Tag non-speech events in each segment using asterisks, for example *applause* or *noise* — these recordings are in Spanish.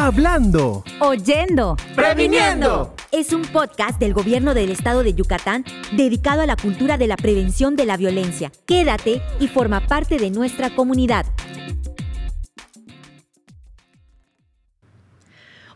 Hablando. Oyendo. Previniendo. Es un podcast del gobierno del estado de Yucatán dedicado a la cultura de la prevención de la violencia. Quédate y forma parte de nuestra comunidad.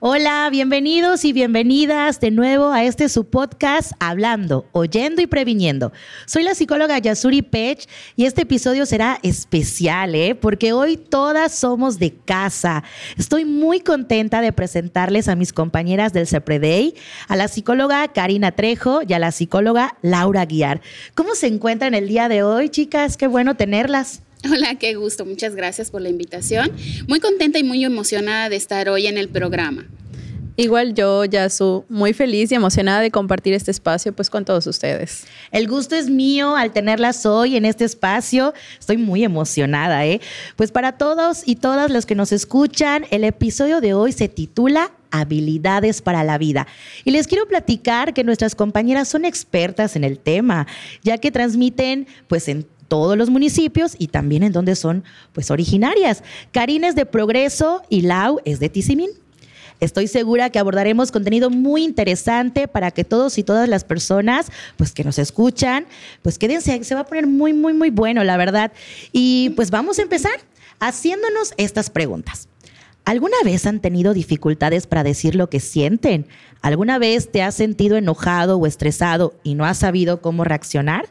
Hola, bienvenidos y bienvenidas de nuevo a este su podcast Hablando, Oyendo y Previniendo. Soy la psicóloga Yasuri Pech y este episodio será especial, ¿eh? porque hoy todas somos de casa. Estoy muy contenta de presentarles a mis compañeras del CEPREDEI, a la psicóloga Karina Trejo y a la psicóloga Laura Guiar. ¿Cómo se encuentran el día de hoy, chicas? Qué bueno tenerlas. Hola, qué gusto. Muchas gracias por la invitación. Muy contenta y muy emocionada de estar hoy en el programa. Igual yo, Yasu, muy feliz y emocionada de compartir este espacio pues con todos ustedes. El gusto es mío al tenerlas hoy en este espacio. Estoy muy emocionada, ¿eh? Pues para todos y todas los que nos escuchan, el episodio de hoy se titula habilidades para la vida. Y les quiero platicar que nuestras compañeras son expertas en el tema, ya que transmiten pues en todos los municipios y también en donde son pues originarias. Karina es de Progreso y Lau es de Tizimín. Estoy segura que abordaremos contenido muy interesante para que todos y todas las personas pues que nos escuchan, pues quédense, se va a poner muy muy muy bueno, la verdad. Y pues vamos a empezar haciéndonos estas preguntas. ¿Alguna vez han tenido dificultades para decir lo que sienten? ¿Alguna vez te has sentido enojado o estresado y no has sabido cómo reaccionar?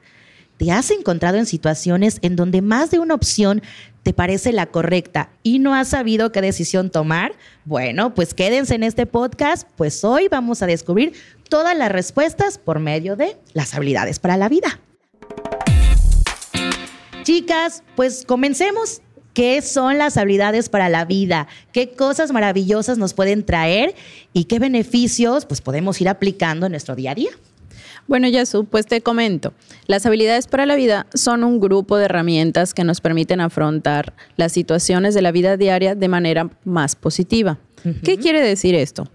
¿Te has encontrado en situaciones en donde más de una opción te parece la correcta y no has sabido qué decisión tomar? Bueno, pues quédense en este podcast, pues hoy vamos a descubrir todas las respuestas por medio de las habilidades para la vida. Chicas, pues comencemos. ¿Qué son las habilidades para la vida? ¿Qué cosas maravillosas nos pueden traer y qué beneficios pues podemos ir aplicando en nuestro día a día? Bueno, Yasu, pues te comento. Las habilidades para la vida son un grupo de herramientas que nos permiten afrontar las situaciones de la vida diaria de manera más positiva. ¿Qué quiere decir esto?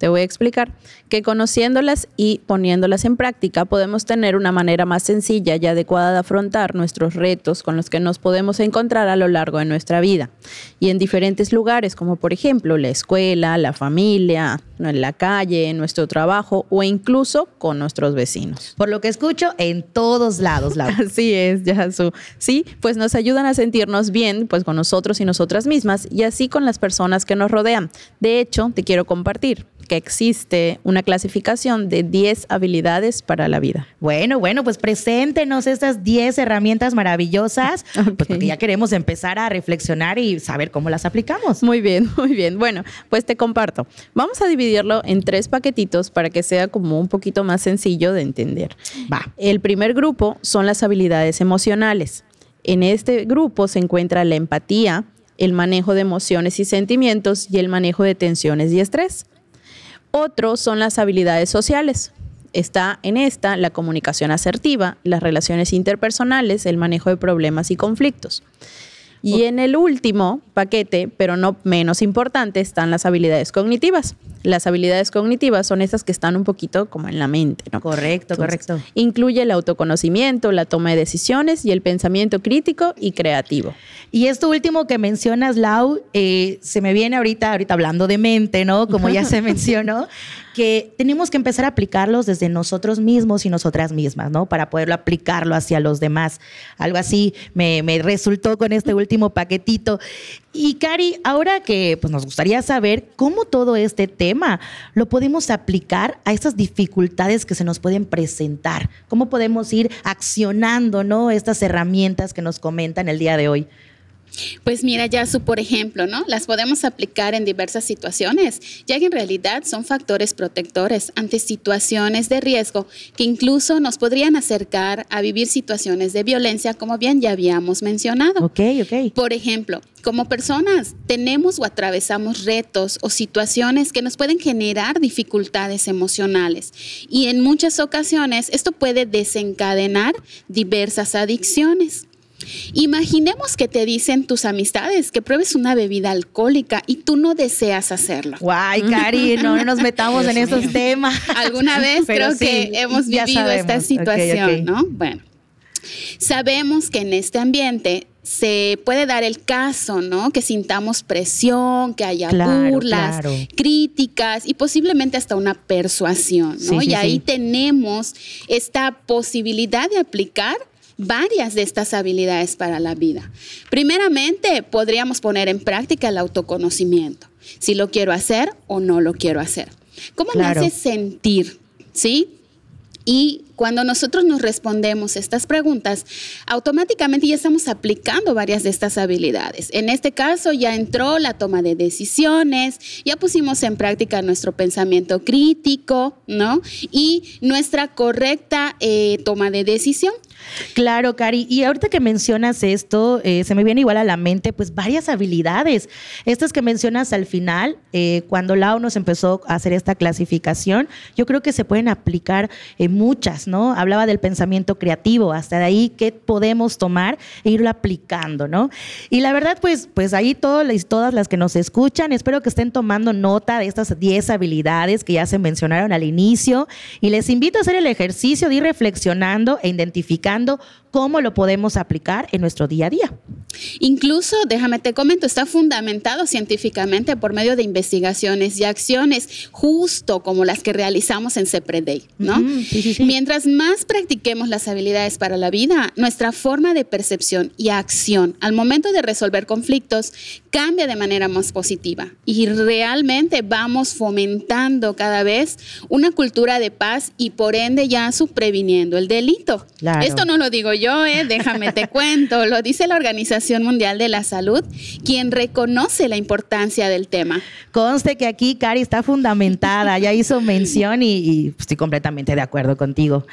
Te voy a explicar que conociéndolas y poniéndolas en práctica podemos tener una manera más sencilla y adecuada de afrontar nuestros retos con los que nos podemos encontrar a lo largo de nuestra vida y en diferentes lugares como por ejemplo la escuela, la familia, en la calle, en nuestro trabajo o incluso con nuestros vecinos. Por lo que escucho, en todos lados, Laura. *laughs* Así es, Yasu. Sí, pues nos ayudan a sentirnos bien pues con nosotros y nosotras mismas y así con las personas que nos rodean. De hecho, te quiero compartir que existe una clasificación de 10 habilidades para la vida. Bueno, bueno, pues preséntenos estas 10 herramientas maravillosas, *laughs* pues porque ya queremos empezar a reflexionar y saber cómo las aplicamos. Muy bien, *laughs* muy bien. Bueno, pues te comparto. Vamos a dividirlo en tres paquetitos para que sea como un poquito más sencillo de entender. Va. El primer grupo son las habilidades emocionales. En este grupo se encuentra la empatía, el manejo de emociones y sentimientos y el manejo de tensiones y estrés. Otro son las habilidades sociales. Está en esta la comunicación asertiva, las relaciones interpersonales, el manejo de problemas y conflictos. Y en el último paquete, pero no menos importante, están las habilidades cognitivas. Las habilidades cognitivas son esas que están un poquito como en la mente, ¿no? Correcto, correcto. Incluye el autoconocimiento, la toma de decisiones y el pensamiento crítico y creativo. Y esto último que mencionas, Lau, eh, se me viene ahorita, ahorita hablando de mente, ¿no? Como ya *laughs* se mencionó, que tenemos que empezar a aplicarlos desde nosotros mismos y nosotras mismas, ¿no? Para poderlo aplicarlo hacia los demás. Algo así me, resultó con este último paquetito. Y Cari, ahora que pues, nos gustaría saber cómo todo este tema lo podemos aplicar a esas dificultades que se nos pueden presentar, cómo podemos ir accionando, ¿no? Estas herramientas que nos comentan el día de hoy. Pues mira, Yasu, por ejemplo, ¿no? Las podemos aplicar en diversas situaciones, ya que en realidad son factores protectores ante situaciones de riesgo que incluso nos podrían acercar a vivir situaciones de violencia, como bien ya habíamos mencionado. Ok, ok. Por ejemplo, como personas tenemos o atravesamos retos o situaciones que nos pueden generar dificultades emocionales y en muchas ocasiones esto puede desencadenar diversas adicciones. Imaginemos que te dicen tus amistades que pruebes una bebida alcohólica y tú no deseas hacerlo. Guay, Cari, no nos metamos en esos temas. Alguna vez *laughs* creo que hemos vivido esta situación, ¿no? Bueno, sabemos que en este ambiente se puede dar el caso, ¿no? Que sintamos presión, que haya Claro, burlas, claro. críticas y posiblemente hasta una persuasión, ¿no? Sí, sí, y ahí sí. tenemos esta posibilidad de aplicar varias de estas habilidades para la vida. Primeramente, podríamos poner en práctica el autoconocimiento, si lo quiero hacer o no lo quiero hacer. ¿Cómo Claro. me hace sentir? ¿Sí? Y cuando nosotros nos respondemos estas preguntas, automáticamente ya estamos aplicando varias de estas habilidades. En este caso ya entró la toma de decisiones, ya pusimos en práctica nuestro pensamiento crítico, ¿no? Y nuestra correcta eh, toma de decisión. Claro, Cari. Y ahorita que mencionas esto, eh, se me viene igual a la mente, pues varias habilidades. Estas que mencionas al final, eh, cuando Lau nos empezó a hacer esta clasificación, yo creo que se pueden aplicar muchas, ¿no? Hablaba del pensamiento creativo, hasta de ahí qué podemos tomar e irlo aplicando, ¿no? Y la verdad, pues, pues ahí todas las que nos escuchan, espero que estén tomando nota de estas 10 habilidades que ya se mencionaron al inicio y les invito a hacer el ejercicio de ir reflexionando e identificando explicando cómo lo podemos aplicar en nuestro día a día. Incluso, déjame te comento, está fundamentado científicamente por medio de investigaciones y acciones, justo como las que realizamos en CEPREDAY, ¿no? Sí, sí, sí. Mientras más practiquemos las habilidades para la vida, nuestra forma de percepción y acción al momento de resolver conflictos cambia de manera más positiva y realmente vamos fomentando cada vez una cultura de paz y por ende ya previniendo el delito. Claro. Esto no lo digo yo, ¿eh? déjame te cuento, lo dice la Organización Mundial de la Salud, quien reconoce la importancia del tema. Conste que aquí Cari está fundamentada, ya hizo mención y, y estoy completamente de acuerdo contigo.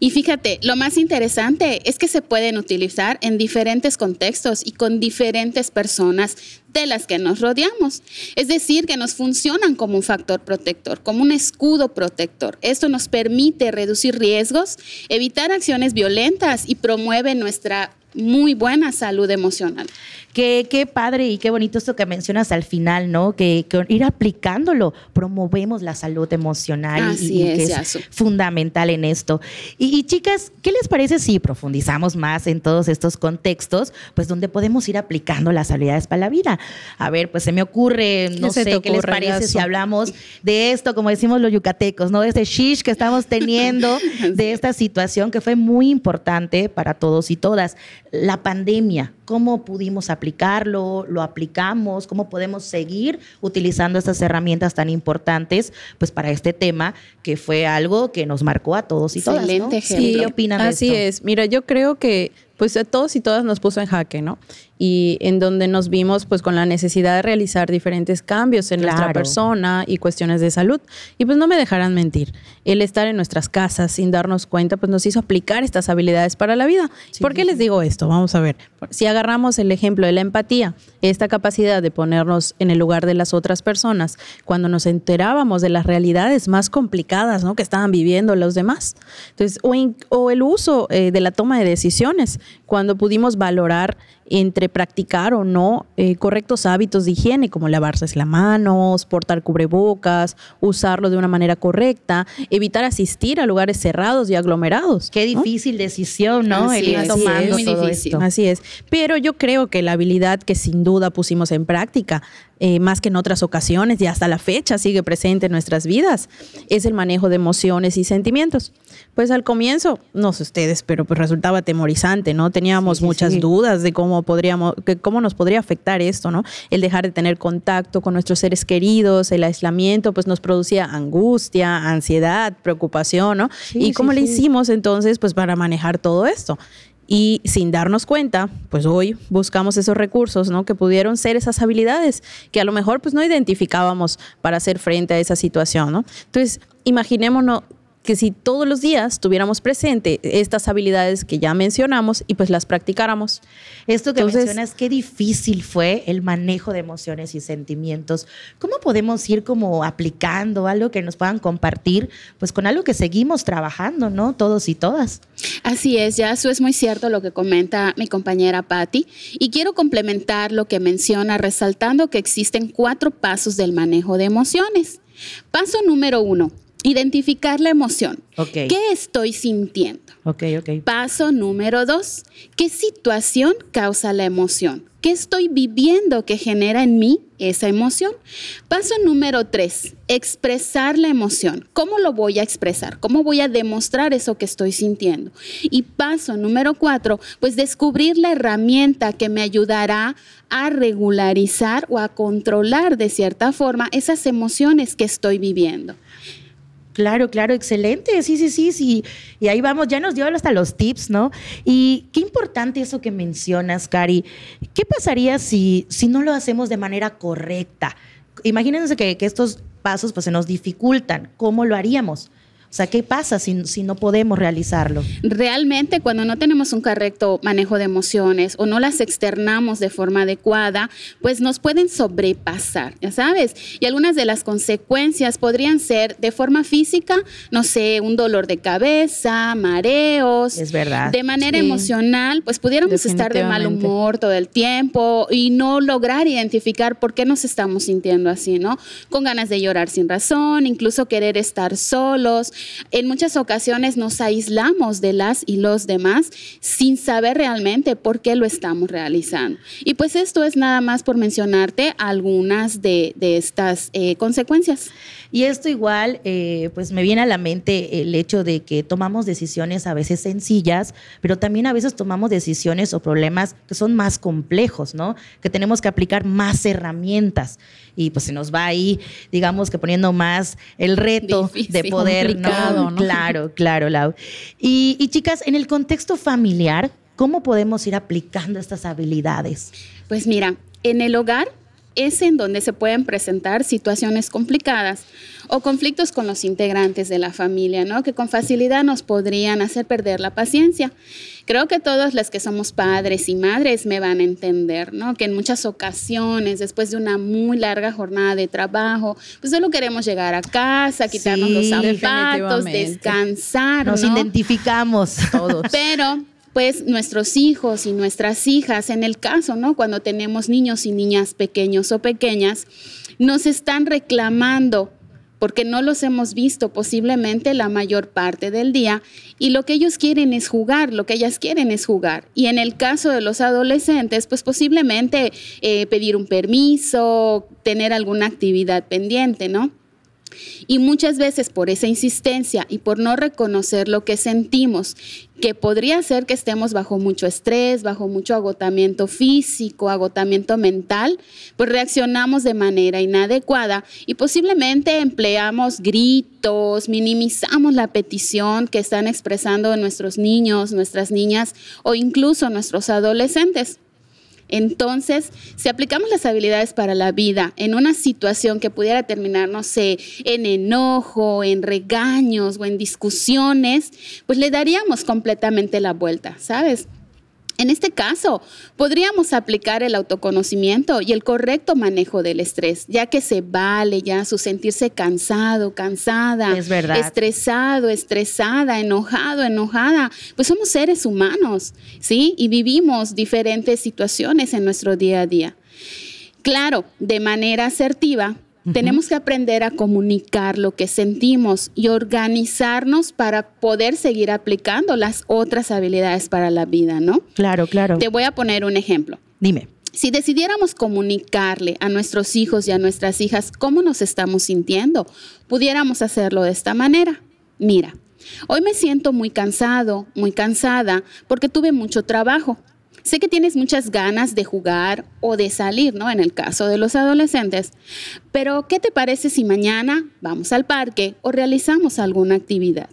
Y fíjate, lo más interesante es que se pueden utilizar en diferentes contextos y con diferentes personas de las que nos rodeamos. Es decir, que nos funcionan como un factor protector, como un escudo protector. Esto nos permite reducir riesgos, evitar acciones violentas y promueve nuestra muy buena salud emocional. Qué, qué padre y qué bonito esto que mencionas al final, ¿no? Que, que ir aplicándolo promovemos la salud emocional y- Así y, es, que es Yasu. fundamental en esto. Y, y, chicas, ¿qué les parece si profundizamos más en todos estos contextos, pues donde podemos ir aplicando las habilidades para la vida? A ver, pues se me ocurre, no sé, ¿qué les parece si hablamos de esto, como decimos los yucatecos, ¿no? De este shish que estamos teniendo, *laughs* de esta situación que fue muy importante para todos y todas. La pandemia, ¿cómo pudimos aplicarlo? ¿Lo aplicamos? ¿Cómo podemos seguir utilizando estas herramientas tan importantes pues para este tema que fue algo que nos marcó a todos y todas, ¿no? Excelente ejemplo. ¿Qué opinan de Así esto? es. Mira, yo creo que pues a todos y todas nos puso en jaque, ¿no? Y en donde nos vimos pues con la necesidad de realizar diferentes cambios en nuestra Claro. persona y cuestiones de salud. Y pues no me dejarán mentir, el estar en nuestras casas sin darnos cuenta pues nos hizo aplicar estas habilidades para la vida. ¿Por qué les digo esto? Vamos a ver. Si agarramos el ejemplo de la empatía, esta capacidad de ponernos en el lugar de las otras personas, cuando nos enterábamos de las realidades más complicadas ¿no? que estaban viviendo los demás. Entonces, o, in- o el uso eh, de la toma de decisiones, cuando pudimos valorar entre practicar o no eh, correctos hábitos de higiene, como lavarse las manos, portar cubrebocas, usarlo de una manera correcta, evitar asistir a lugares cerrados y aglomerados. Qué ¿no? difícil decisión, ¿no? Así El ir es, muy difícil. esto. Así es. Pero yo creo que la habilidad que sin duda pusimos en práctica, eh, más que en otras ocasiones y hasta la fecha sigue presente en nuestras vidas, es el manejo de emociones y sentimientos. Pues al comienzo, no sé ustedes, pero pues resultaba atemorizante, ¿no? Teníamos Sí, muchas sí. dudas de cómo podríamos, que cómo nos podría afectar esto, ¿no? El dejar de tener contacto con nuestros seres queridos, el aislamiento, pues nos producía angustia, ansiedad, preocupación, ¿no? Sí, y cómo le hicimos entonces, pues para manejar todo esto. Y sin darnos cuenta, pues hoy buscamos esos recursos, ¿no? Que pudieron ser esas habilidades que a lo mejor pues no identificábamos para hacer frente a esa situación, ¿no? Entonces, imaginémonos que si todos los días tuviéramos presente estas habilidades que ya mencionamos y pues las practicáramos. Esto que Entonces- mencionas, qué difícil fue el manejo de emociones y sentimientos. ¿Cómo podemos ir como aplicando algo que nos puedan compartir, pues con algo que seguimos trabajando, ¿no? Todos y todas. Así es, ya eso es muy cierto lo que comenta mi compañera Patti. Y quiero complementar lo que menciona resaltando que existen cuatro pasos del manejo de emociones. Paso número uno, Identificar la emoción. ¿Qué estoy sintiendo? Paso número dos. ¿Qué situación causa la emoción? ¿Qué estoy viviendo que genera en mí esa emoción? Paso número tres, expresar la emoción. ¿Cómo lo voy a expresar? ¿Cómo voy a demostrar eso que estoy sintiendo? Y paso número cuatro, pues descubrir la herramienta que me ayudará a regularizar o a controlar de cierta forma esas emociones que estoy viviendo. Claro, claro, excelente. Sí, sí, sí, sí. Y ahí vamos, ya nos dio hasta los tips, ¿no? Y qué importante eso que mencionas, Cari. ¿Qué pasaría si, si no lo hacemos de manera correcta? Imagínense que, que estos pasos pues, se nos dificultan. ¿Cómo lo haríamos? O sea, ¿qué pasa si, si, no podemos realizarlo? Realmente cuando no tenemos un correcto manejo de emociones o no las externamos de forma adecuada, pues nos pueden sobrepasar, ya sabes. Y algunas de las consecuencias podrían ser de forma física, no sé, un dolor de cabeza, mareos. Es verdad. De manera sí. emocional, pues pudiéramos estar de mal humor todo el tiempo y no lograr identificar por qué nos estamos sintiendo así, ¿no? Con ganas de llorar sin razón, incluso querer estar solos en muchas ocasiones nos aislamos de las y los demás sin saber realmente por qué lo estamos realizando. Y pues esto es nada más por mencionarte algunas de, estas eh, consecuencias. Y esto igual, eh, pues me viene a la mente el hecho de que tomamos decisiones a veces sencillas, pero también a veces tomamos decisiones o problemas que son más complejos, ¿no? Que tenemos que aplicar más herramientas. Y pues se nos va ahí, digamos que poniendo más el reto Difícil, de poder, ¿no? ¿no? Claro, claro, Lau. Y, y chicas, en el contexto familiar, ¿cómo podemos ir aplicando estas habilidades? Pues mira, en el hogar es en donde se pueden presentar situaciones complicadas o conflictos con los integrantes de la familia, ¿no? Que con facilidad nos podrían hacer perder la paciencia. Creo que todos los que somos padres y madres me van a entender, ¿no? Que en muchas ocasiones, después de una muy larga jornada de trabajo, pues solo queremos llegar a casa, quitarnos Sí, los zapatos, descansar, Nos ¿no? identificamos Todos. Pero pues nuestros hijos y nuestras hijas, en el caso, ¿no? Cuando tenemos niños y niñas pequeños o pequeñas, nos están reclamando porque no los hemos visto posiblemente la mayor parte del día y lo que ellos quieren es jugar, lo que ellas quieren es jugar. Y en el caso de los adolescentes, pues posiblemente eh, pedir un permiso, tener alguna actividad pendiente, ¿no? Y muchas veces por esa insistencia y por no reconocer lo que sentimos, que podría ser que estemos bajo mucho estrés, bajo mucho agotamiento físico, agotamiento mental, pues reaccionamos de manera inadecuada y posiblemente empleamos gritos, minimizamos la petición que están expresando nuestros niños, nuestras niñas o incluso nuestros adolescentes. Entonces, si aplicamos las habilidades para la vida en una situación que pudiera terminar, no sé, en enojo, en regaños o en discusiones, pues le daríamos completamente la vuelta, ¿sabes? En este caso, podríamos aplicar el autoconocimiento y el correcto manejo del estrés, ya que se vale ya su sentirse cansado, cansada, Es verdad. estresado, estresada, enojado, enojada. Pues somos seres humanos, ¿sí? Y vivimos diferentes situaciones en nuestro día a día. Claro, de manera asertiva, tenemos que aprender a comunicar lo que sentimos y organizarnos para poder seguir aplicando las otras habilidades para la vida, ¿no? Claro, claro. Te voy a poner un ejemplo. Dime. Si decidiéramos comunicarle a nuestros hijos y a nuestras hijas cómo nos estamos sintiendo, pudiéramos hacerlo de esta manera. Mira, hoy me siento muy cansado, muy cansada, porque tuve mucho trabajo. Sé que tienes muchas ganas de jugar o de salir, ¿no? En el caso de los adolescentes. Pero, ¿qué te parece si mañana vamos al parque o realizamos alguna actividad?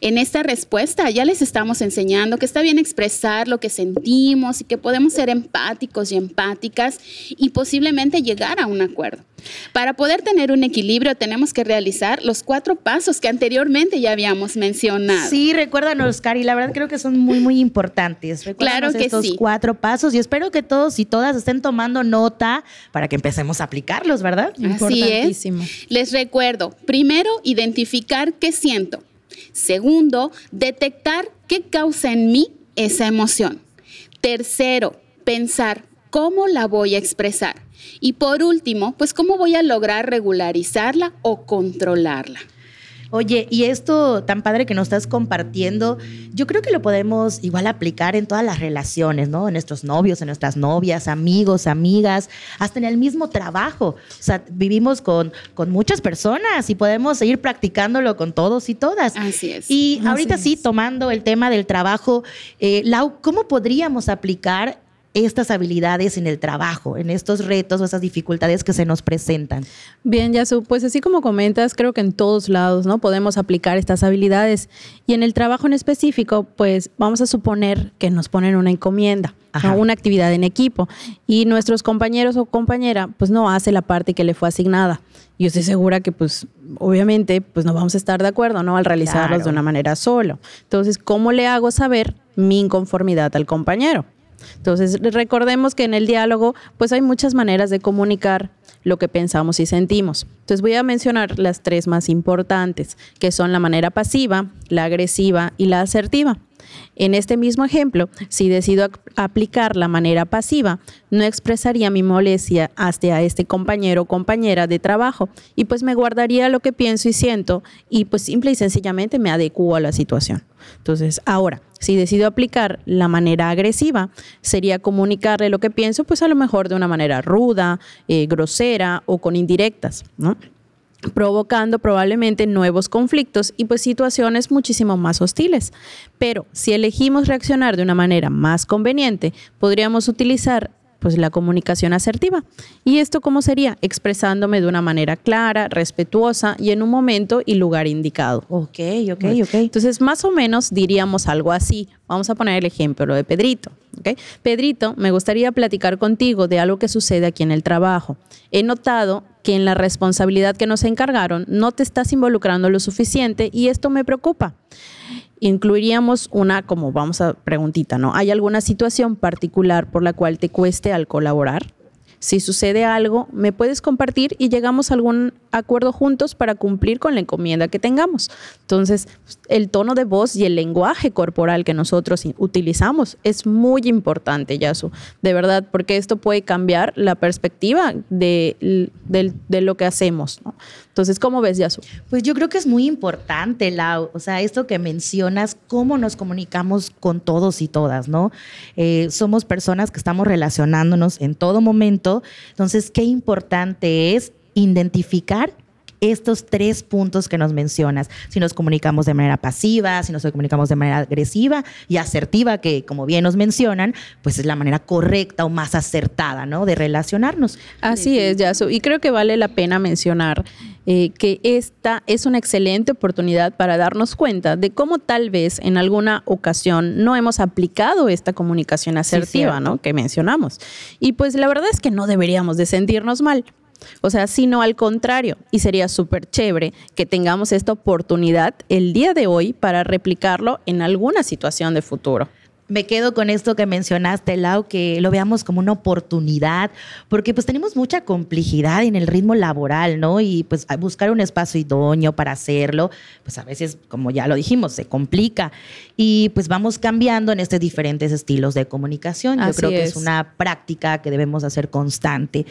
En esta respuesta ya les estamos enseñando que está bien expresar lo que sentimos y que podemos ser empáticos y empáticas y posiblemente llegar a un acuerdo. Para poder tener un equilibrio tenemos que realizar los cuatro pasos que anteriormente ya habíamos mencionado. Sí, recuérdanos, Cari, la verdad creo que son muy, muy importantes. Recuérdanos Claro que estos sí. cuatro pasos y espero que todos y todas estén tomando nota para que empecemos a aplicarlos, ¿verdad? Así es. Importantísimo. Les recuerdo, primero, identificar qué siento. Segundo, detectar qué causa en mí esa emoción. Tercero, pensar cómo la voy a expresar. Y por último, pues cómo voy a lograr regularizarla o controlarla. Oye, y esto tan padre que nos estás compartiendo, yo creo que lo podemos igual aplicar en todas las relaciones, ¿no? En nuestros novios, en nuestras novias, amigos, amigas, hasta en el mismo trabajo. O sea, vivimos con, con muchas personas y podemos seguir practicándolo con todos y todas. Así es. Y ahorita Así sí, es. tomando el tema del trabajo, eh, Lau, ¿cómo podríamos aplicar estas habilidades en el trabajo, en estos retos o esas dificultades que se nos presentan? Bien, Yasu, pues así como comentas, creo que en todos lados, ¿no? Podemos aplicar estas habilidades. Y en el trabajo en específico, pues vamos a suponer que nos ponen una encomienda. ¿no? una actividad en equipo. Y nuestros compañeros o compañera, pues no hace la parte que le fue asignada. Yo estoy segura que, pues, obviamente, pues no vamos a estar de acuerdo, ¿no? Al realizarlos Claro. de una manera solo. Entonces, ¿cómo le hago saber mi inconformidad al compañero? Entonces, recordemos que en el diálogo, pues hay muchas maneras de comunicar lo que pensamos y sentimos. Entonces, voy a mencionar las tres más importantes, que son la manera pasiva, la agresiva y la asertiva. En este mismo ejemplo, si decido ap- aplicar la manera pasiva, no expresaría mi molestia hacia este compañero o compañera de trabajo y pues me guardaría lo que pienso y siento y pues simple y sencillamente me adecuo a la situación. Entonces, ahora, si decido aplicar la manera agresiva, sería comunicarle lo que pienso, pues a lo mejor de una manera ruda, eh, grosera o con indirectas, ¿no? Provocando probablemente nuevos conflictos y pues situaciones muchísimo más hostiles. Pero si elegimos reaccionar de una manera más conveniente, podríamos utilizar pues la comunicación asertiva. ¿Y esto cómo sería? Expresándome de una manera clara, respetuosa y en un momento y lugar indicado. Ok, ok, ok. Entonces, más o menos diríamos algo así. Vamos a poner el ejemplo, lo de Pedrito. ¿ok? Pedrito, me gustaría platicar contigo de algo que sucede aquí en el trabajo. He notado que en la responsabilidad que nos encargaron no te estás involucrando lo suficiente y esto me preocupa. Incluiríamos una, como vamos a preguntita, ¿no? ¿Hay alguna situación particular por la cual te cueste al colaborar? Si sucede algo, me puedes compartir y llegamos a algún acuerdo juntos para cumplir con la encomienda que tengamos. Entonces, el tono de voz y el lenguaje corporal que nosotros utilizamos es muy importante, Yasu, de verdad, porque esto puede cambiar la perspectiva de, de lo que hacemos. Entonces, ¿cómo ves, Yasu? Pues yo creo que es muy importante, Lau, o sea, esto que mencionas, cómo nos comunicamos con todos y todas, ¿no? Eh, somos personas que estamos relacionándonos en todo momento, entonces, qué importante es identificar estos tres puntos que nos mencionas. Si nos comunicamos de manera pasiva, si nos comunicamos de manera agresiva y asertiva, que como bien nos mencionan, pues es la manera correcta o más acertada, ¿no? De relacionarnos. Así es, Yasu. Y creo que vale la pena mencionar eh, que esta es una excelente oportunidad para darnos cuenta de cómo tal vez en alguna ocasión no hemos aplicado esta comunicación asertiva. ¿no? Que mencionamos. Y pues la verdad es que no deberíamos de sentirnos mal. O sea, sino al contrario. Y sería súper chévere que tengamos esta oportunidad el día de hoy para replicarlo en alguna situación de futuro. Me quedo con esto que mencionaste, Lau, que lo veamos como una oportunidad, porque pues tenemos mucha complejidad en el ritmo laboral, ¿no? Y pues buscar un espacio idóneo para hacerlo, pues a veces, como ya lo dijimos, se complica. Y pues vamos cambiando en estos diferentes estilos de comunicación. Yo Así creo que es es. una práctica que debemos hacer constante.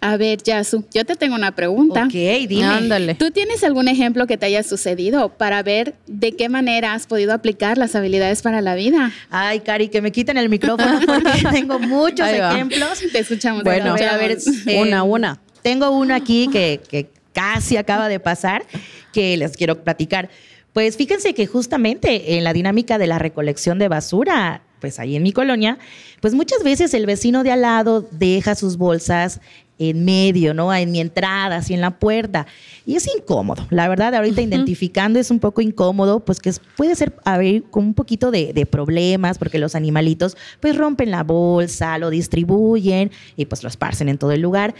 A ver, Yasu, yo te tengo una pregunta. Ok, dime. Ándale. ¿Tú tienes algún ejemplo que te haya sucedido para ver de qué manera has podido aplicar las habilidades para la vida? Ay, Cari, que me quiten el micrófono *laughs* porque tengo muchos ejemplos. Te escuchamos. Bueno, a ver, a ver, escuchamos. eh, Una, una. Tengo uno aquí que, que casi acaba de pasar, que les quiero platicar. Pues fíjense que justamente en la dinámica de la recolección de basura, pues ahí en mi colonia, pues muchas veces el vecino de al lado deja sus bolsas en medio, ¿no? En mi entrada, así en la puerta. Y es incómodo. La verdad, ahorita identificando es un poco incómodo, pues que puede ser haber con un poquito de, de problemas, porque los animalitos pues rompen la bolsa, lo distribuyen y pues lo esparcen en todo el lugar.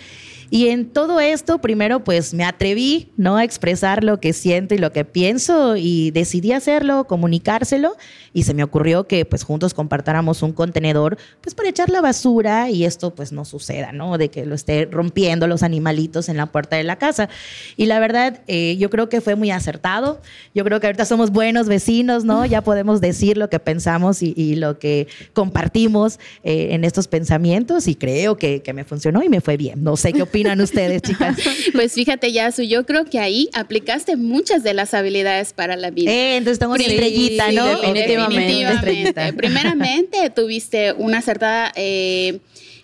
Y en todo esto, primero pues me atreví, ¿no? A expresar lo que siento y lo que pienso y decidí hacerlo, comunicárselo y se me ocurrió que pues juntos compartáramos un contenedor pues para echar la basura y esto pues no suceda, ¿no? De que lo esté rompiendo los animalitos en la puerta de la casa. Y la verdad, eh, yo creo que fue muy acertado. Yo creo que ahorita somos buenos vecinos, ¿no? Ya podemos decir lo que pensamos y, lo que compartimos eh, en estos pensamientos y creo que, que, me funcionó y me fue bien. No sé qué opinan *laughs* ustedes, chicas. Pues fíjate, Yasu, yo creo que ahí aplicaste muchas de las habilidades para la vida. Eh, entonces estamos en estrellita, ¿no? definitivamente. Primeramente, tuviste una acertada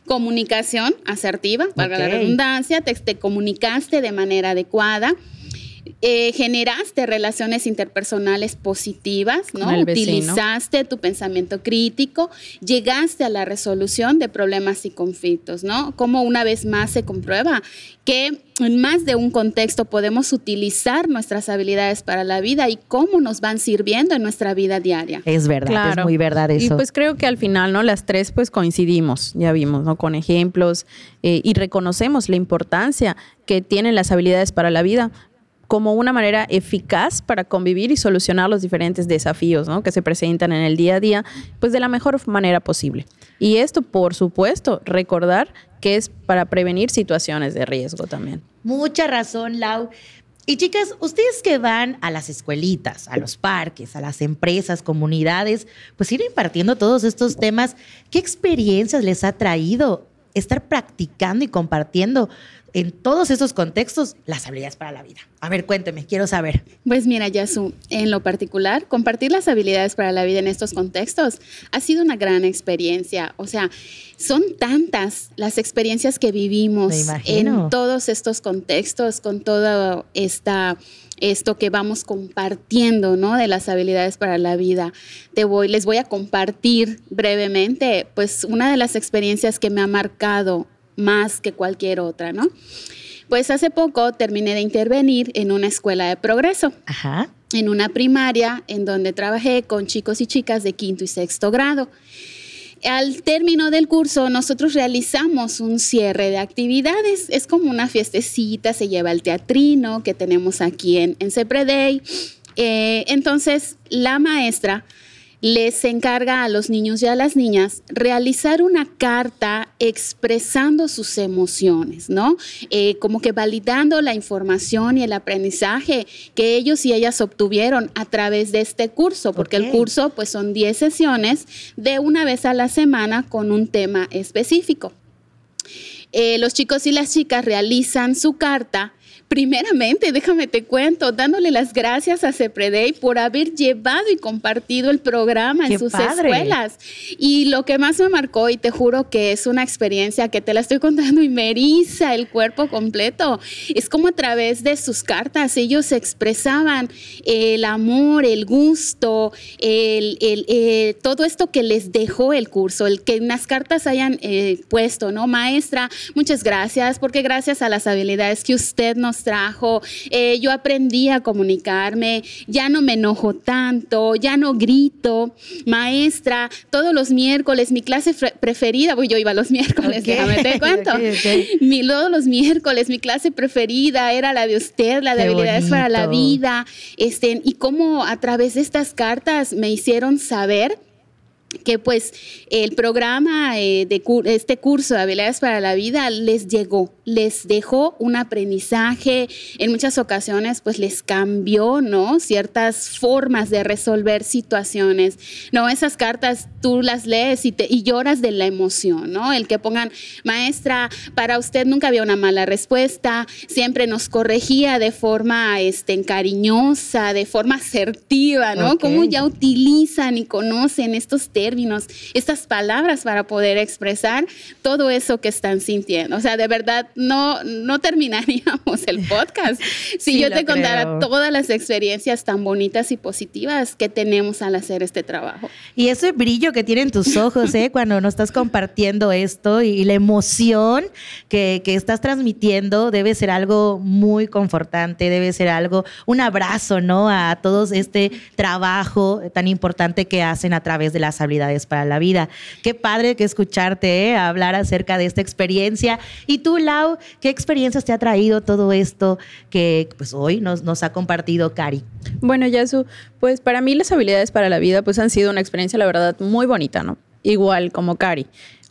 comunicación asertiva, valga la redundancia, te, comunicaste de manera adecuada. Eh, generaste relaciones interpersonales positivas, ¿no? Utilizaste tu pensamiento crítico, llegaste a la resolución de problemas y conflictos, ¿no? Como una vez más se comprueba que en más de un contexto podemos utilizar nuestras habilidades para la vida y cómo nos van sirviendo en nuestra vida diaria. Es verdad, es muy verdad eso. Y pues creo que al final, ¿no? Las tres pues coincidimos, ya vimos, ¿no? Con ejemplos eh, y reconocemos la importancia que tienen las habilidades para la vida como una manera eficaz para convivir y solucionar los diferentes desafíos que se presentan en el día a día, pues de la mejor manera posible. Y esto, por supuesto, recordar que es para prevenir situaciones de riesgo también. Mucha razón, Lau. Y chicas, ustedes que van a las escuelitas, a los parques, a las empresas, comunidades, pues ir impartiendo todos estos temas, ¿qué experiencias les ha traído estar practicando y compartiendo en todos esos contextos las habilidades para la vida. A ver, cuénteme, quiero saber. Pues mira, Yasu, en lo particular, compartir las habilidades para la vida en estos contextos ha sido una gran experiencia. O sea, son tantas las experiencias que vivimos en todos estos contextos, con todo esta esto que vamos compartiendo, ¿no? De las habilidades para la vida. Te voy, les voy a compartir brevemente, pues, una de las experiencias que me ha marcado más que cualquier otra, ¿no? Pues hace poco terminé de intervenir en una escuela de progreso. Ajá. En una primaria en donde trabajé con chicos y chicas de quinto y sexto grado. Al término del curso, nosotros realizamos un cierre de actividades. Es como una fiestecita, se lleva el teatrino que tenemos aquí en, en Day. Eh, entonces, la maestra les encarga a los niños y a las niñas realizar una carta expresando sus emociones, ¿no? Eh, como que validando la información y el aprendizaje que ellos y ellas obtuvieron a través de este curso, porque el curso pues son 10 sesiones de una vez a la semana con un tema específico. Eh, los chicos y las chicas realizan su carta Primeramente, déjame te cuento, dándole las gracias a CEPREDEI por haber llevado y compartido el programa en sus escuelas. Y lo que más me marcó, y te juro que es una experiencia que te la estoy contando y me eriza el cuerpo completo, es como a través de sus cartas ellos expresaban el amor, el gusto, el, eh, todo esto que les dejó el curso, el que en las cartas hayan eh, puesto, ¿no? Maestra, muchas gracias, porque gracias a las habilidades que usted nos trajo, eh, yo aprendí a comunicarme, ya no me enojo tanto, ya no grito, maestra, todos los miércoles, mi clase preferida, voy yo iba los miércoles, déjame te *laughs* cuento, Mi, todos los miércoles, mi clase preferida era la de usted, la de habilidades para la vida, este, y cómo a través de estas cartas me hicieron saber que pues el programa eh, de este curso de habilidades para la vida les llegó, les dejó un aprendizaje, en muchas ocasiones pues les cambió, ¿no? Ciertas formas de resolver situaciones, ¿no? Esas cartas tú las lees y, te, y lloras de la emoción, ¿no? El que pongan, maestra, para usted nunca había una mala respuesta, siempre nos corregía de forma este, cariñosa, de forma asertiva, ¿no? Cómo ya utilizan y conocen estos términos, estas palabras para poder expresar todo eso que están sintiendo. O sea, de verdad, no, no terminaríamos el podcast *laughs* si yo te contara todas las experiencias tan bonitas y positivas que tenemos al hacer este trabajo. Y ese brillo que tienen tus ojos, ¿eh? cuando nos estás compartiendo esto y, la emoción que, que estás transmitiendo debe ser algo muy confortante, debe ser algo, un abrazo, ¿no? A todos este trabajo tan importante que hacen a través de las habilidades para la vida. Qué padre que escucharte ¿eh? hablar acerca de esta experiencia. Y tú, Lau, ¿qué experiencias te ha traído todo esto que pues hoy nos, ha compartido Cari? Bueno, Yasu, pues para mí las habilidades para la vida pues han sido una experiencia, la verdad, muy bonita, ¿no? Igual como Cari.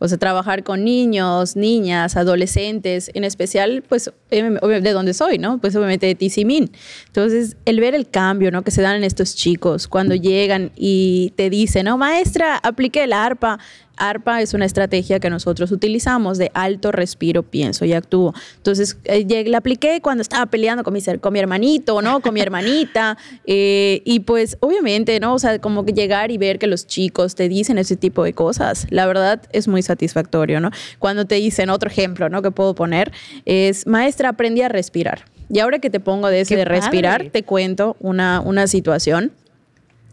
O sea, trabajar con niños, niñas, adolescentes, en especial, pues, de donde soy, ¿no? Pues obviamente de Tizimín. Entonces, el ver el cambio, ¿no? Que se dan en estos chicos cuando llegan y te dicen, no, maestra, aplique el arpa. ARPA es una estrategia que nosotros utilizamos de alto respiro, pienso y actúo. Entonces, eh, la apliqué cuando estaba peleando con mi, con mi hermanito, ¿no? Con mi hermanita. *laughs* Eh, y pues, obviamente, ¿no? O sea, como que llegar y ver que los chicos te dicen ese tipo de cosas, la verdad es muy satisfactorio, ¿no? Cuando te dicen, otro ejemplo, ¿no? Que puedo poner, es, maestra, aprendí a respirar. Y ahora que te pongo de ese de respirar, te cuento una, una situación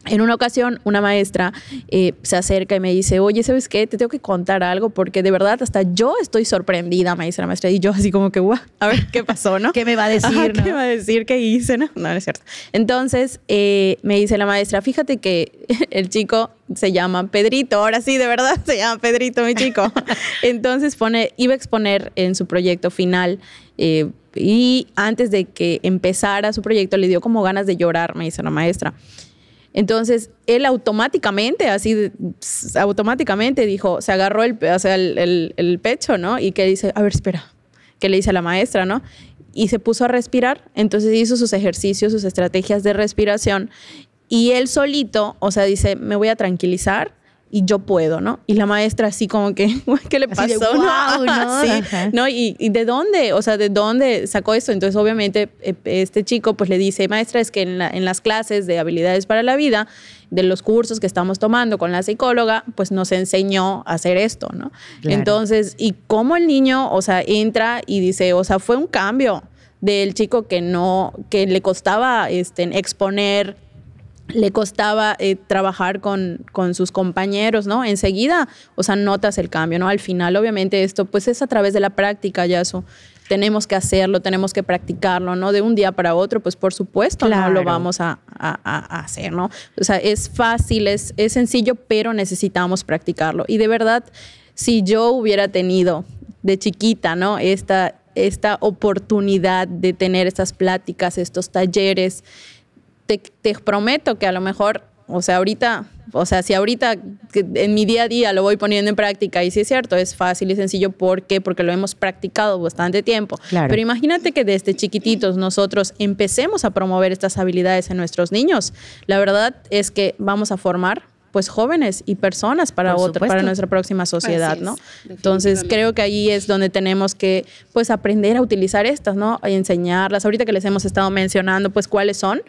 en una ocasión, una maestra eh, se acerca y me dice, oye, ¿sabes qué? Te tengo que contar algo porque de verdad hasta yo estoy sorprendida, me dice la maestra. Y yo así como que, guau, a ver, ¿qué pasó, no? *laughs* ¿Qué me va a decir, ¿Qué me va a decir? ¿Qué hice, no? No, no es cierto. Entonces, eh, me dice la maestra, fíjate que *laughs* el chico se llama Pedrito, ahora sí, de verdad se llama Pedrito, mi chico. *laughs* Entonces, pone, iba a exponer en su proyecto final eh, y antes de que empezara su proyecto le dio como ganas de llorar, me dice la maestra. Entonces, él automáticamente, así, automáticamente dijo, se agarró el, o sea, el, pecho, ¿no? Y que dice, a ver, espera, que le dice a la maestra, ¿no? Y se puso a respirar, entonces hizo sus ejercicios, sus estrategias de respiración. Y él solito, o sea, dice, me voy a tranquilizar y yo puedo, ¿no? Y la maestra así como que, *laughs* ¿qué le pasó? ¿no? *laughs* Sí, ¿no? ¿Y, ¿Y, de dónde? O sea, ¿de dónde sacó esto? Entonces, obviamente, eh, este chico pues le dice, maestra, es que en, en las clases de habilidades para la vida, de los cursos que estamos tomando con la psicóloga, pues nos enseñó a hacer esto, ¿no? Entonces, ¿y cómo el niño, o sea, entra y dice, o sea, fue un cambio del chico que no, que le costaba este, exponer le costaba eh, trabajar con, con, sus compañeros, ¿no? Enseguida, o sea, notas el cambio, ¿no? Al final, obviamente, esto pues es a través de la práctica, ya eso. Tenemos que hacerlo, tenemos que practicarlo, ¿no? De un día para otro, pues por supuesto no lo vamos a, a, hacer, ¿no? O sea, es fácil, es, es sencillo, pero necesitamos practicarlo. Y de verdad, si yo hubiera tenido de chiquita, ¿no? Esta, esta oportunidad de tener estas pláticas, estos talleres, te, prometo que a lo mejor, o sea, ahorita, o sea, si ahorita en mi día a día lo voy poniendo en práctica y si es cierto, es fácil y sencillo, ¿por qué? Porque lo hemos practicado bastante tiempo. Pero imagínate que desde chiquititos nosotros empecemos a promover estas habilidades en nuestros niños. La verdad es que vamos a formar pues jóvenes y personas para otra, para nuestra próxima sociedad, ¿no? Entonces creo que ahí es donde tenemos que pues aprender a utilizar estas, ¿no? Y enseñarlas. Ahorita que les hemos estado mencionando pues cuáles son,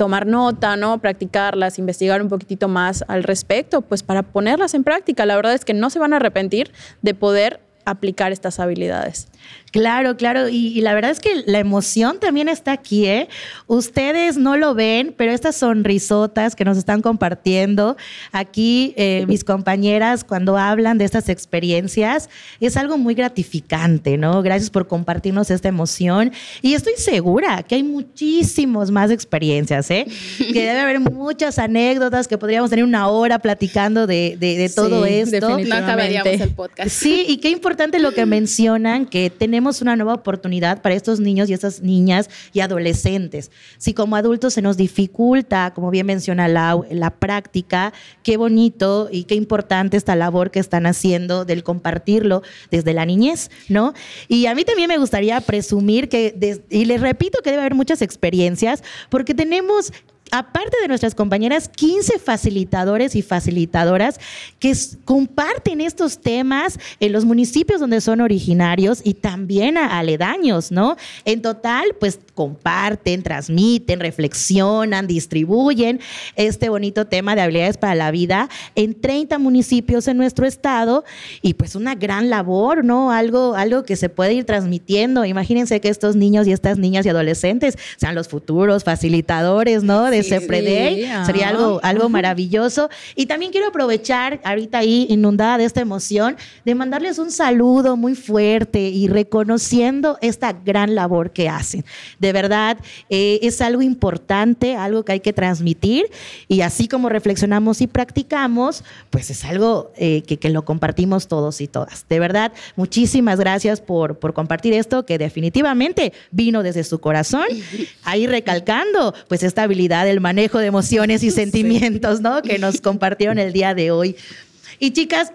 tomar nota, ¿no? Practicarlas, investigar un poquitito más al respecto, pues para ponerlas en práctica. La verdad es que no se van a arrepentir de poder aplicar estas habilidades. Claro, claro. Y, la verdad es que la emoción también está aquí, ¿eh? Ustedes no lo ven, pero estas sonrisotas que nos están compartiendo aquí, eh, mis compañeras, cuando hablan de estas experiencias, es algo muy gratificante, ¿no? Gracias por compartirnos esta emoción. Y estoy segura que hay muchísimas más experiencias, ¿eh? que debe haber muchas anécdotas, que podríamos tener una hora platicando de, de, todo esto. No acabaríamos el podcast. Sí, y qué importante lo que mencionan, que tenemos una nueva oportunidad para estos niños y estas niñas y adolescentes. Si como adultos se nos dificulta, como bien menciona Lau, la práctica, qué bonito y qué importante esta labor que están haciendo del compartirlo desde la niñez, ¿no? Y a mí también me gustaría presumir que, y les repito que debe haber muchas experiencias, porque tenemos aparte de nuestras compañeras, 15 facilitadores y facilitadoras que comparten estos temas en los municipios donde son originarios y también a aledaños, ¿no? En total, pues comparten, transmiten, reflexionan, distribuyen este bonito tema de habilidades para la vida en 30 municipios en nuestro estado y pues una gran labor, ¿no? Algo, algo que se puede ir transmitiendo. Imagínense que estos niños y estas niñas y adolescentes sean los futuros facilitadores, ¿no? Se Sería algo, algo maravilloso. Y también quiero aprovechar, ahorita ahí inundada de esta emoción, de mandarles un saludo muy fuerte y reconociendo esta gran labor que hacen. De verdad, eh, es algo importante, algo que hay que transmitir. Y así como reflexionamos y practicamos, pues es algo eh, que, que, lo compartimos todos y todas. De verdad, muchísimas gracias por, por compartir esto que definitivamente vino desde su corazón. Ahí recalcando, pues esta habilidad el manejo de emociones y sentimientos, ¿no? Que nos *laughs* compartieron el día de hoy. Y chicas,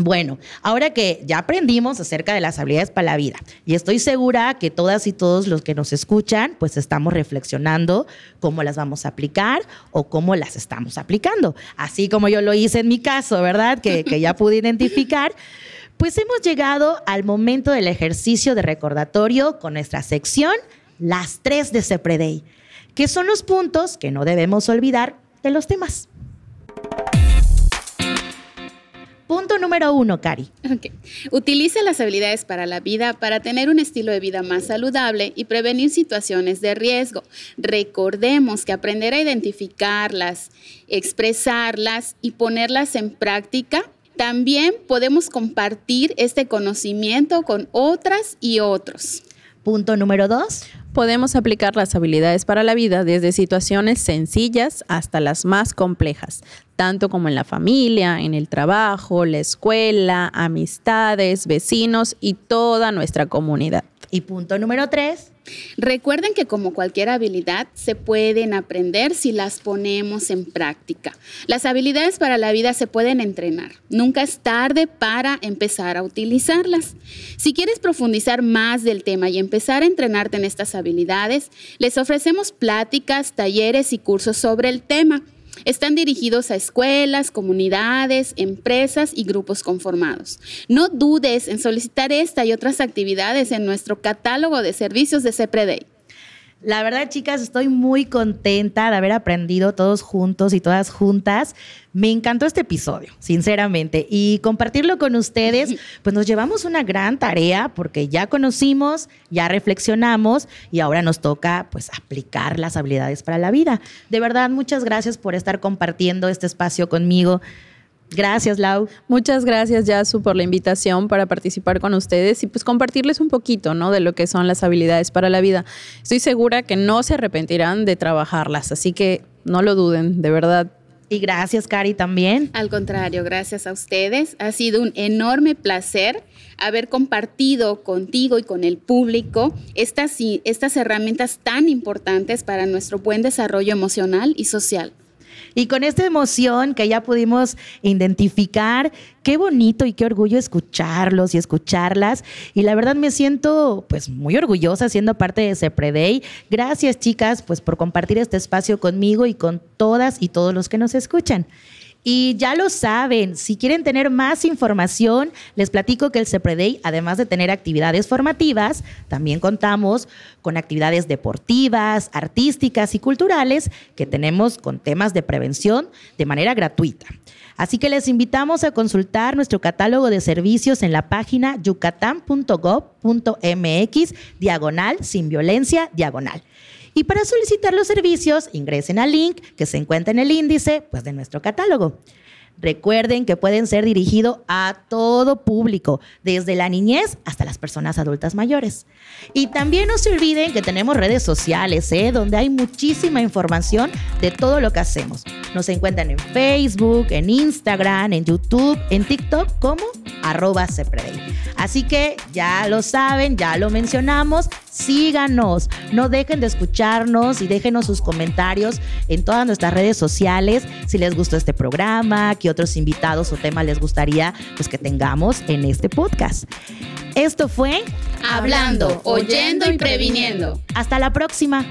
Bueno, ahora que ya aprendimos acerca de las habilidades para la vida y estoy segura que todas y todos los que nos escuchan, pues estamos reflexionando cómo las vamos a aplicar o cómo las estamos aplicando. Así como yo lo hice en mi caso, ¿verdad? Que, que ya pude *laughs* identificar. Pues hemos llegado al momento del ejercicio de recordatorio con nuestra sección Las tres de Cepreday, que son los puntos que no debemos olvidar de los temas. Punto número uno, Cari. Okay. Utilice las habilidades para la vida para tener un estilo de vida más saludable y prevenir situaciones de riesgo. Recordemos que aprender a identificarlas, expresarlas y ponerlas en práctica también podemos compartir este conocimiento con otras y otros. Punto número dos. Podemos aplicar las habilidades para la vida desde situaciones sencillas hasta las más complejas, tanto como en la familia, en el trabajo, la escuela, amistades, vecinos y toda nuestra comunidad. Y punto número tres. Recuerden que como cualquier habilidad se pueden aprender si las ponemos en práctica. Las habilidades para la vida se pueden entrenar. Nunca es tarde para empezar a utilizarlas. Si quieres profundizar más del tema y empezar a entrenarte en estas habilidades, les ofrecemos pláticas, talleres y cursos sobre el tema. Están dirigidos a escuelas, comunidades, empresas y grupos conformados. No dudes en solicitar esta y otras actividades en nuestro catálogo de servicios de CEPREDEI. La verdad, chicas, estoy muy contenta de haber aprendido todos juntos y todas juntas. Me encantó este episodio, sinceramente, y compartirlo con ustedes, *laughs* pues nos llevamos una gran tarea porque ya conocimos, ya reflexionamos y ahora nos toca pues aplicar las habilidades para la vida. De verdad, muchas gracias por estar compartiendo este espacio conmigo. Gracias, Lau. Muchas gracias, Yasu, por la invitación para participar con ustedes y pues compartirles un poquito, ¿no? De lo que son las habilidades para la vida. Estoy segura que no se arrepentirán de trabajarlas, así que no lo duden, de verdad. Y gracias, Cari, también. Al contrario, gracias a ustedes. Ha sido un enorme placer haber compartido contigo y con el público estas, estas herramientas tan importantes para nuestro buen desarrollo emocional y social. Y con esta emoción que ya pudimos identificar, qué bonito y qué orgullo escucharlos y escucharlas. Y la verdad me siento pues muy orgullosa siendo parte de Cepreday. Gracias chicas pues por compartir este espacio conmigo y con todas y todos los que nos escuchan. Y ya lo saben, si quieren tener más información, les platico que el CEPREDEI, además de tener actividades formativas, también contamos con actividades deportivas, artísticas y culturales que tenemos con temas de prevención de manera gratuita. Así que les invitamos a consultar nuestro catálogo de servicios en la página yucatán.gov.mx, diagonal, sin violencia, diagonal. Y para solicitar los servicios, ingresen al link que se encuentra en el índice pues, de nuestro catálogo. Recuerden que pueden ser dirigidos a todo público, desde la niñez hasta las personas adultas mayores. Y también no se olviden que tenemos redes sociales, ¿eh? donde hay muchísima información de todo lo que hacemos. Nos encuentran en Facebook, en Instagram, en YouTube, en TikTok como arroba Así que ya lo saben, ya lo mencionamos, síganos, no dejen de escucharnos y déjenos sus comentarios en todas nuestras redes sociales si les gustó este programa, qué otros invitados o temas les gustaría pues, que tengamos en este podcast. Esto fue Hablando, oyendo y previniendo. Hasta la próxima.